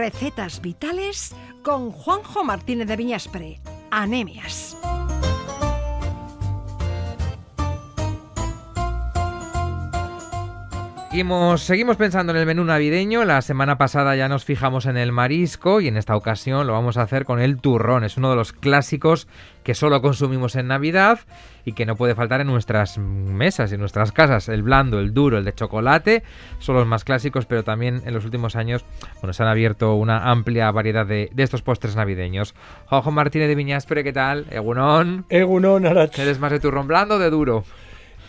Recetas vitales con Juanjo Martínez de Viñaspre. Anemias. Seguimos, seguimos pensando en el menú navideño. La semana pasada ya nos fijamos en el marisco y en esta ocasión lo vamos a hacer con el turrón. Es uno de los clásicos que solo consumimos en Navidad y que no puede faltar en nuestras mesas y en nuestras casas. El blando, el duro, el de chocolate son los más clásicos, pero también en los últimos años bueno, se han abierto una amplia variedad de, estos postres navideños. Juanjo Martínez de Viñaspre, ¿qué tal? Egunon. Egunon, Arach. ¿Eres más de turrón blando o de duro?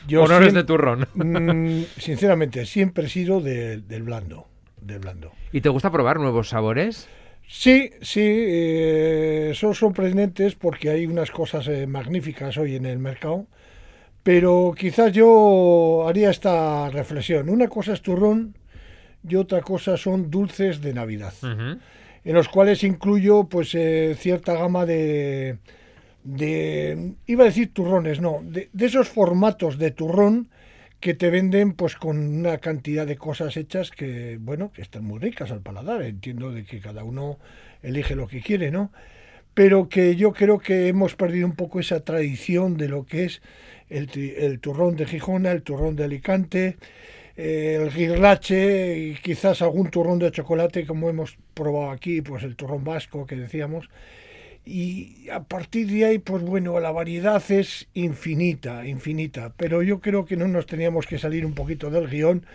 Yo no eres de turrón? Mm, sinceramente, siempre he sido del blando, del blando. ¿Y te gusta probar nuevos sabores? Sí, sí, eh, son sorprendentes porque hay unas cosas eh, magníficas hoy en el mercado, pero quizás yo haría esta reflexión. Una cosa es turrón y otra cosa son dulces de Navidad, en los cuales incluyo pues eh, cierta gama de, de, iba a decir turrones, no, de, esos formatos de turrón que te venden pues con una cantidad de cosas hechas que, bueno, que están muy ricas al paladar. Entiendo de que cada uno elige lo que quiere, ¿no? Pero que yo creo que hemos perdido un poco esa tradición de lo que es el, turrón de Gijona, el turrón de Alicante, eh, el guirlache y quizás algún turrón de chocolate como hemos probado aquí, pues el turrón vasco que decíamos y a partir de ahí, pues bueno, la variedad es infinita, infinita, pero yo creo que no nos teníamos que salir un poquito del guion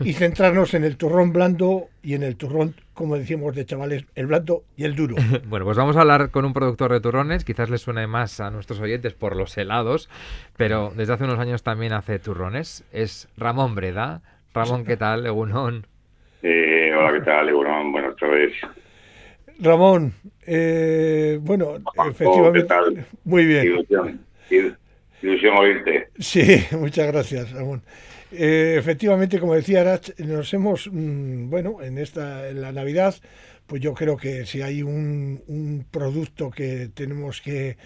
y centrarnos en el turrón blando y en el turrón, como decíamos de chavales, el blando y el duro. bueno, pues vamos a hablar con un productor de turrones, quizás les suene más a nuestros oyentes por los helados, pero desde hace unos años también hace turrones, es Ramón Breda. Ramón, ¿qué tal? Egunon. Eh, hola, ¿qué tal? Egunon, buenas tardes. Ramón, eh, bueno, efectivamente. Muy bien. Ilusión, ilusión oírte. Sí, muchas gracias, Ramón. Eh, efectivamente, como decía Arach, nos hemos, mm, bueno, en esta, en la Navidad, pues yo creo que si hay un, un producto que tenemos que,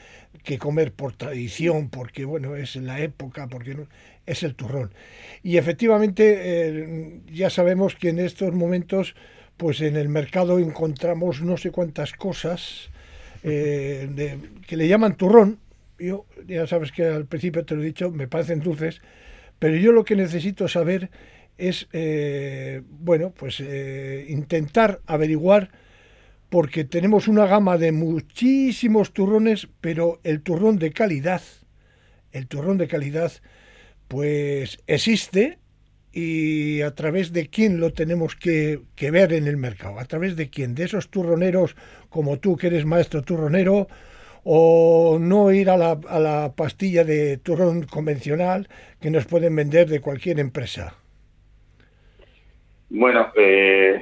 que, comer por tradición, porque bueno, es la época, porque es el turrón. Y efectivamente, eh, ya sabemos que en estos momentos pues en el mercado encontramos no sé cuántas cosas eh, que le llaman turrón. Yo, ya sabes que al principio te lo he dicho, me parecen dulces, pero yo lo que necesito saber es, eh, bueno, pues eh, intentar averiguar, porque tenemos una gama de muchísimos turrones, pero el turrón de calidad, el turrón de calidad, pues existe, y a través de quién lo tenemos que, ver en el mercado, a través de quién, de esos turroneros como tú que eres maestro turronero, o no ir a la, a la pastilla de turrón convencional que nos pueden vender de cualquier empresa. Bueno, eh,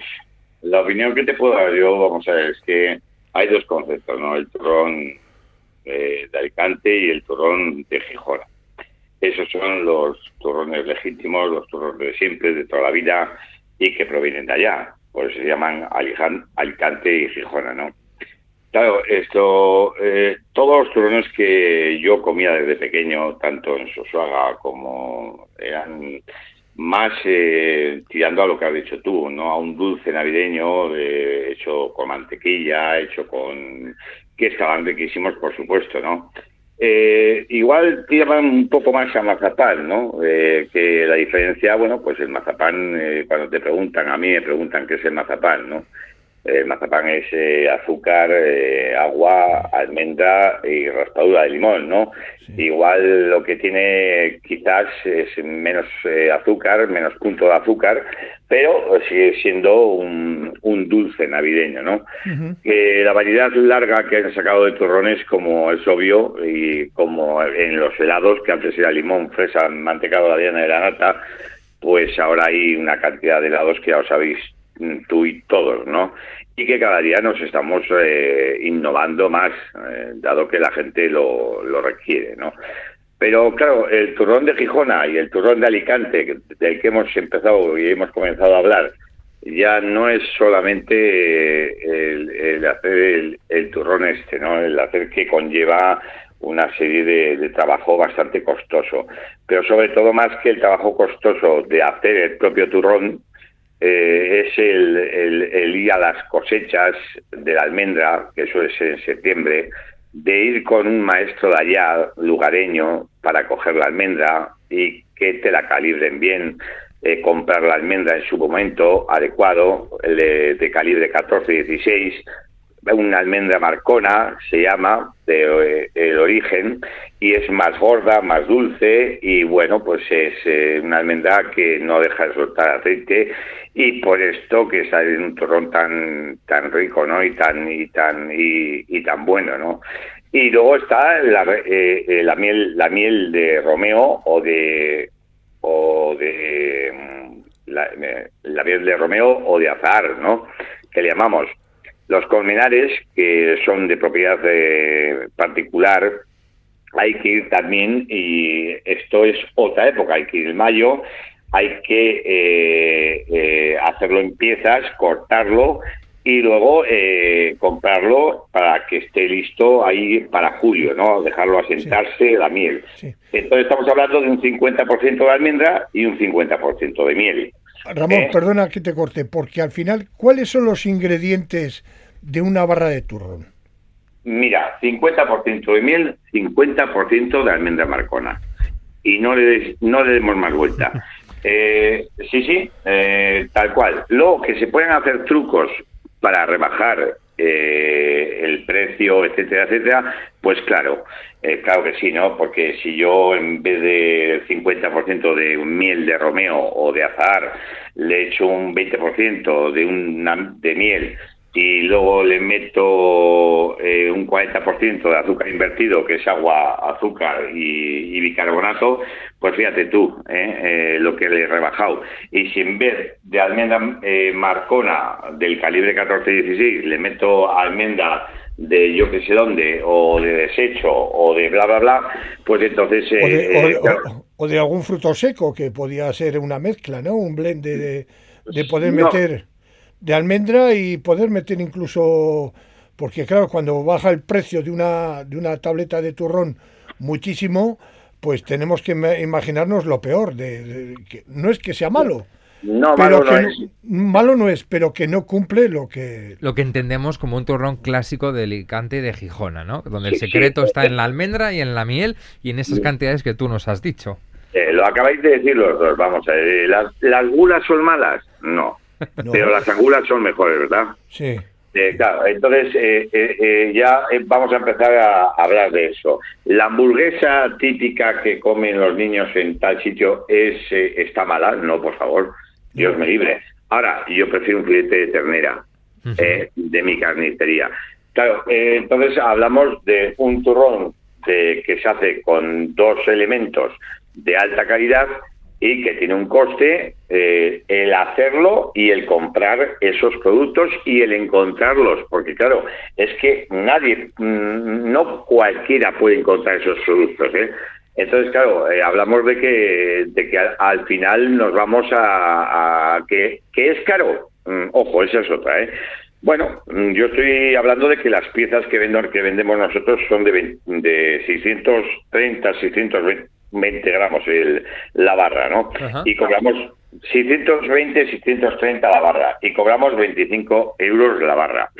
la opinión que te puedo dar yo, vamos a ver, es que hay dos conceptos, ¿no? El turrón eh, de Alicante y el turrón de Gijona. Esos son los turrones legítimos, los turrones de siempre, de toda la vida y que provienen de allá. Por eso se llaman Alicante y Gijona, ¿no? Claro, esto, eh, todos los turrones que yo comía desde pequeño, tanto en Sosuaga como eran más eh, tirando a lo que has dicho tú, ¿no? A un dulce navideño eh, hecho con mantequilla, hecho con... que estaban riquísimos, por supuesto, ¿no? Eh, igual tiran un poco más a mazapán, ¿no? Eh, que la diferencia, bueno, pues el mazapán, eh, cuando te preguntan, a mí me preguntan qué es el mazapán, ¿no? El mazapán es eh, azúcar, eh, agua, almendra y raspadura de limón, ¿no? Igual lo que tiene quizás es menos eh, azúcar, menos punto de azúcar, pero sigue siendo un, dulce navideño, ¿no? la variedad larga que han sacado de turrones, como es obvio, y como en los helados, que antes era limón, fresa, mantecado, la diana de la nata, pues ahora hay una cantidad de helados que ya os habéis tú y todos, ¿no? Y que cada día nos estamos eh, innovando más, eh, dado que la gente lo, lo requiere, ¿no? Pero claro, el turrón de Gijona y el turrón de Alicante, del que hemos empezado y hemos comenzado a hablar, ya no es solamente eh, el, hacer el, turrón este, ¿no? El hacer que conlleva una serie de, de, trabajo bastante costoso. Pero sobre todo más que el trabajo costoso de hacer el propio turrón, eh, es el, el, ir a las cosechas de la almendra, que suele ser en septiembre, de ir con un maestro de allá, lugareño, para coger la almendra y que te la calibren bien, eh, comprar la almendra en su momento adecuado, de, de calibre 14-16, una almendra marcona, se llama, de, eh, el origen, y es más gorda, más dulce, y bueno, pues es eh, una almendra que no deja de soltar aceite, y por esto que sale un torrón tan, tan rico, ¿no? Y tan, y tan, y, tan bueno, ¿no? Y luego está la, eh, la miel, la miel de Romeo o de, o de, mm, la, la miel de Romeo o de azar, ¿no? Que le llamamos los colmenares, que son de propiedad eh, particular, hay que ir también, y esto es otra época, hay que ir en mayo, hay que eh, eh, hacerlo en piezas, cortarlo y luego comprarlo para que esté listo ahí para julio, ¿no? Dejarlo asentarse la miel. Entonces estamos hablando de un 50% de almendra y un 50% de miel. Ramón, ¿Eh? perdona que te corte, porque al final, ¿cuáles son los ingredientes de una barra de turrón? Mira, 50% de miel, 50% de almendra marcona. Y no le, no le demos más vuelta. Eh, sí, sí, eh, tal cual. Luego que se pueden hacer trucos para rebajar eh, el precio, etcétera, etcétera, pues claro, eh, claro que sí, ¿no? Porque si yo en vez de 50% de miel de romeo o de azahar le echo un 20% de, una, de miel y luego le meto eh, un 40% de azúcar invertido, que es agua, azúcar y, bicarbonato, pues fíjate tú ¿eh? Eh, lo que le he rebajado. Y si en vez de almendra marcona del calibre 14-16 le meto almendra de yo que sé dónde, o de desecho, o de bla, bla, bla, pues entonces... O de, algún fruto seco, que podía ser una mezcla, ¿no? Un blend de, de, poder meter de almendra y poder meter incluso, porque claro, cuando baja el precio de una, de una tableta de turrón muchísimo, pues tenemos que imaginarnos lo peor. De, que, no es que sea malo. No, malo no, es. malo no es, pero que no cumple lo que... Lo que entendemos como un turrón clásico de Alicante de Gijona, ¿no? Donde el secreto está en la almendra y en la miel y en esas cantidades que tú nos has dicho. Eh, lo acabáis de decir los dos, vamos a ver. ¿Las, ¿Las gulas son malas? No. Pero las angulas son mejores, ¿verdad? Sí. Eh, claro, entonces eh, eh, ya vamos a empezar a hablar de eso. La hamburguesa típica que comen los niños en tal sitio es está mala, no, por favor, Dios me libre. Ahora, yo prefiero un filete de ternera de mi carnicería. Claro, entonces hablamos de un turrón que se hace con dos elementos de alta calidad y que tiene un coste eh, el hacerlo y el comprar esos productos y el encontrarlos, porque claro, es que nadie, mm, no cualquiera puede encontrar esos productos. ¿eh? Entonces, claro, eh, hablamos de que, de que al, final nos vamos a, que, que es caro. Mm, ojo, esa es otra. ¿eh? Bueno, mm, yo estoy hablando de que las piezas que, vendo, que vendemos nosotros son de, de 630, 620 20 gramos el, la barra, ¿no? Y cobramos 620, 630 la barra y cobramos 25 euros la barra.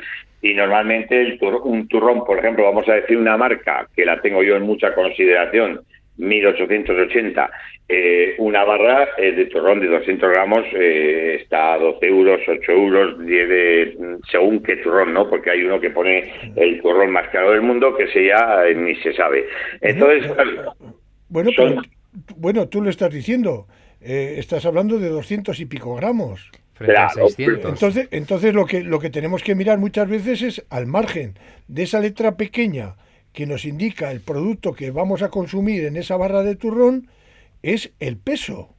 Y normalmente el un turrón, por ejemplo, vamos a decir una marca que la tengo yo en mucha consideración, 1880, eh, una barra eh, de turrón de 200 gramos eh, está a 12 euros, 8 euros, 10 según qué turrón, ¿no? Porque hay uno que pone el turrón más caro del mundo que se ya ni se sabe. Entonces, bueno, bueno, tú lo estás diciendo. Eh, estás hablando de 200 y pico gramos. Entonces, entonces lo que lo que tenemos que mirar muchas veces es al margen de esa letra pequeña que nos indica el producto que vamos a consumir en esa barra de turrón es el peso.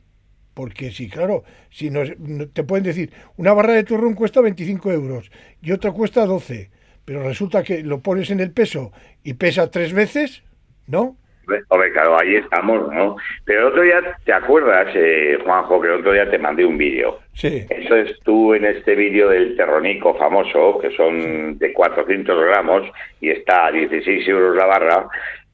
Porque si, claro, si nos, te pueden decir, una barra de turrón cuesta 25 euros y otra cuesta 12, pero resulta que lo pones en el peso y pesa tres veces, ¿no? Hombre, claro, ahí estamos, ¿no? Pero el otro día, ¿te acuerdas, eh, Juanjo, que el otro día te mandé un vídeo? Sí. Eso es tú en este vídeo del terronico famoso, que son de 400 gramos y está a 16 euros la barra.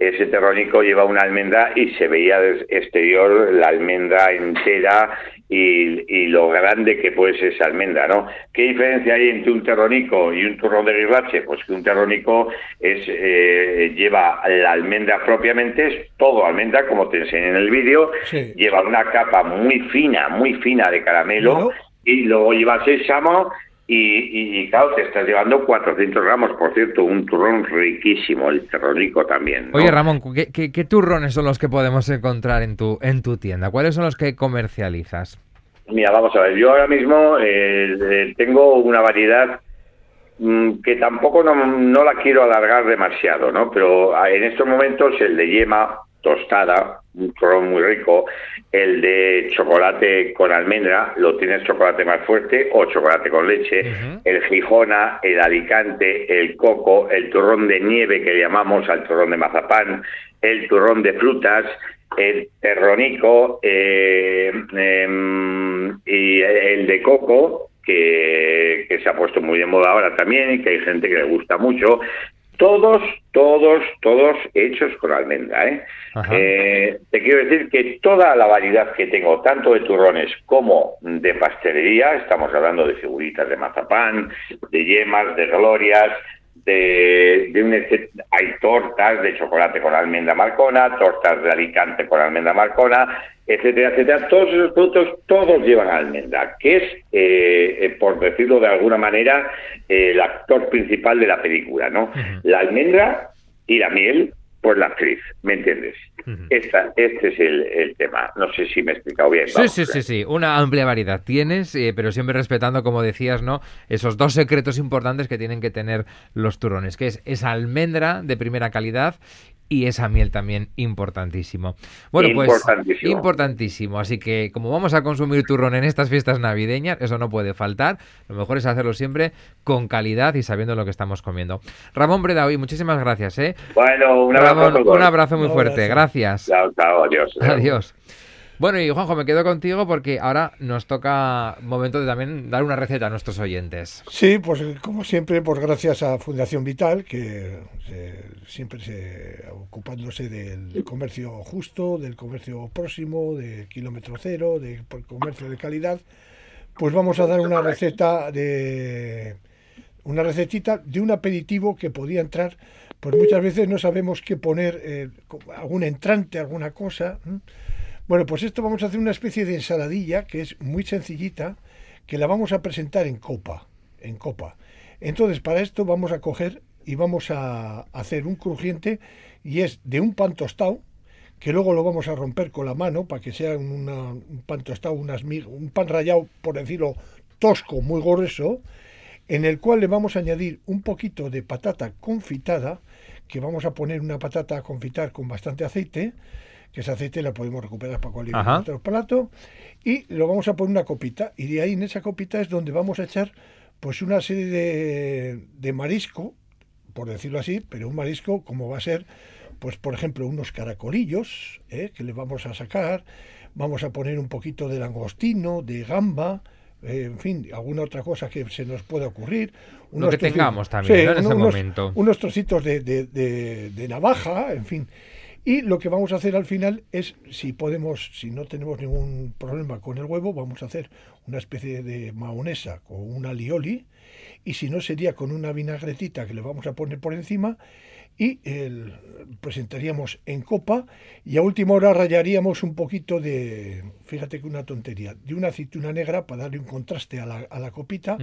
Ese terrónico lleva una almendra y se veía desde exterior la almendra entera y, lo grande que puede ser esa almendra, ¿no? ¿Qué diferencia hay entre un terrónico y un turrón de guirrache? Pues que un terrónico es, eh, lleva la almendra propiamente, es todo almendra, como te enseñé en el vídeo, lleva una capa muy fina, muy fina de caramelo, y luego lleva sésamo y, y, claro, te estás llevando 400 gramos, por cierto, un turrón riquísimo, el terrónico también. Oye, Ramón, ¿qué, turrones son los que podemos encontrar en tu, en tu tienda? ¿Cuáles son los que comercializas? Mira, vamos a ver, yo ahora mismo eh, eh, tengo una variedad mm, que tampoco no, no, la quiero alargar demasiado, ¿no? Pero ah, en estos momentos el de yema tostada, un turrón muy rico. El de chocolate con almendra, lo tienes chocolate más fuerte o chocolate con leche. El Gijona, el Alicante, el coco, el turrón de nieve que llamamos al turrón de mazapán, el turrón de frutas, el terronico eh, em, y el de coco, que, que, se ha puesto muy de moda ahora también y que hay gente que le gusta mucho, todos, todos, todos hechos con almendra. ¿eh? ¿eh? te quiero decir que toda la variedad que tengo, tanto de turrones como de pastelería, estamos hablando de figuritas de mazapán, de yemas, de glorias, de, de un, hay tortas de chocolate con almendra marcona, tortas de Alicante con almendra marcona, etcétera, etcétera. Todos esos productos, todos llevan almendra, que es, eh, eh, por decirlo de alguna manera, el actor principal de la película, ¿no? La almendra y la miel pues la actriz, ¿me entiendes? Esta, este es el, tema. No sé si me he explicado bien. Sí, sí, sí, sí. Una amplia variedad tienes, eh, pero siempre respetando, como decías, ¿no? Esos dos secretos importantes que tienen que tener los turrones, que es esa almendra de primera calidad y esa miel también importantísimo. Bueno, pues importantísimo. Así que como vamos a consumir turrón en estas fiestas navideñas, eso no puede faltar. Lo mejor es hacerlo siempre con calidad y sabiendo lo que estamos comiendo. Ramón Breda, hoy muchísimas gracias. ¿eh? Bueno, un abrazo, un abrazo muy fuerte. Gracias. Chao, chao, adiós. Adiós. Bueno, y Juanjo, me quedo contigo porque ahora nos toca momento de también dar una receta a nuestros oyentes. Sí, pues como siempre, pues gracias a Fundación Vital, que siempre se ocupándose del comercio justo, del comercio próximo, del kilómetro cero, del comercio de calidad, pues vamos a dar una receta de una recetita de un aperitivo que podía entrar, pues muchas veces no sabemos qué poner, eh, algún entrante, alguna cosa. Bueno, pues esto vamos a hacer una especie de ensaladilla que es muy sencillita, que la vamos a presentar en copa, en copa. Entonces, para esto vamos a coger y vamos a hacer un crujiente y es de un pan tostado, que luego lo vamos a romper con la mano para que sea un pan tostado, unas, un pan rallado, por decirlo, tosco, muy grueso, en el cual le vamos a añadir un poquito de patata confitada, que vamos a poner una patata a confitar con bastante aceite, que ese aceite la podemos recuperar para cualquier otro plato, y lo vamos a poner una copita, y de ahí en esa copita es donde vamos a echar pues una serie de, de marisco, por decirlo así, pero un marisco como va a ser, pues por ejemplo, unos caracolillos, ¿eh? que le vamos a sacar, vamos a poner un poquito de langostino, de gamba, eh, en fin, alguna otra cosa que se nos pueda ocurrir. Unos Lo que tengamos también en ese momento. Unos trocitos de, de, de, navaja, en fin. Y lo que vamos a hacer al final es, si podemos, si no tenemos ningún problema con el huevo, vamos a hacer una especie de maonesa con una alioli, y si no sería con una vinagretita que le vamos a poner por encima, y el, presentaríamos en copa y a última hora rayaríamos un poquito de, fíjate que una tontería, de una aceituna negra para darle un contraste a la, a la copita,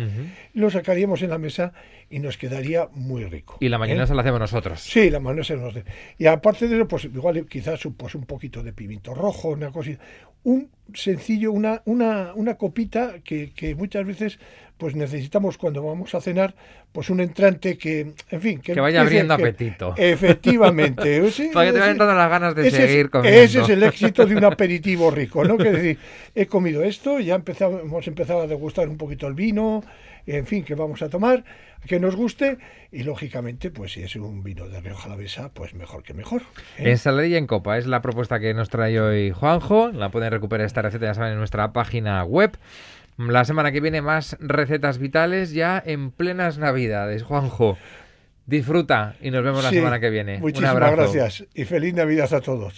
lo sacaríamos en la mesa y nos quedaría muy rico. Y la ¿eh? la hacemos nosotros. Sí, la mayonesa nos hace. Y aparte de eso, pues igual quizás pues, un poquito de pimiento rojo, una cosita, un sencillo, una, una, una copita que, que muchas veces pues necesitamos cuando vamos a cenar, pues un entrante que, en fin, que, vaya abriendo apetito. Efectivamente. Para que te vayan dando las ganas de seguir comiendo. Ese es el éxito de un aperitivo rico, ¿no? Que decir, he comido esto, ya empezado, hemos empezado a degustar un poquito el vino, en fin, que vamos a tomar, que nos guste, y lógicamente, pues si es un vino de Rioja Alavesa, pues mejor que mejor. ¿eh? Ensaladilla en copa es la propuesta que nos trae hoy Juanjo. La pueden recuperar esta receta, ya saben, en nuestra página web. La semana que viene más recetas vitales ya en plenas navidades, Juanjo. Disfruta y nos vemos la semana que viene. Un Muchísimas abrazo. gracias y feliz Navidad a todos.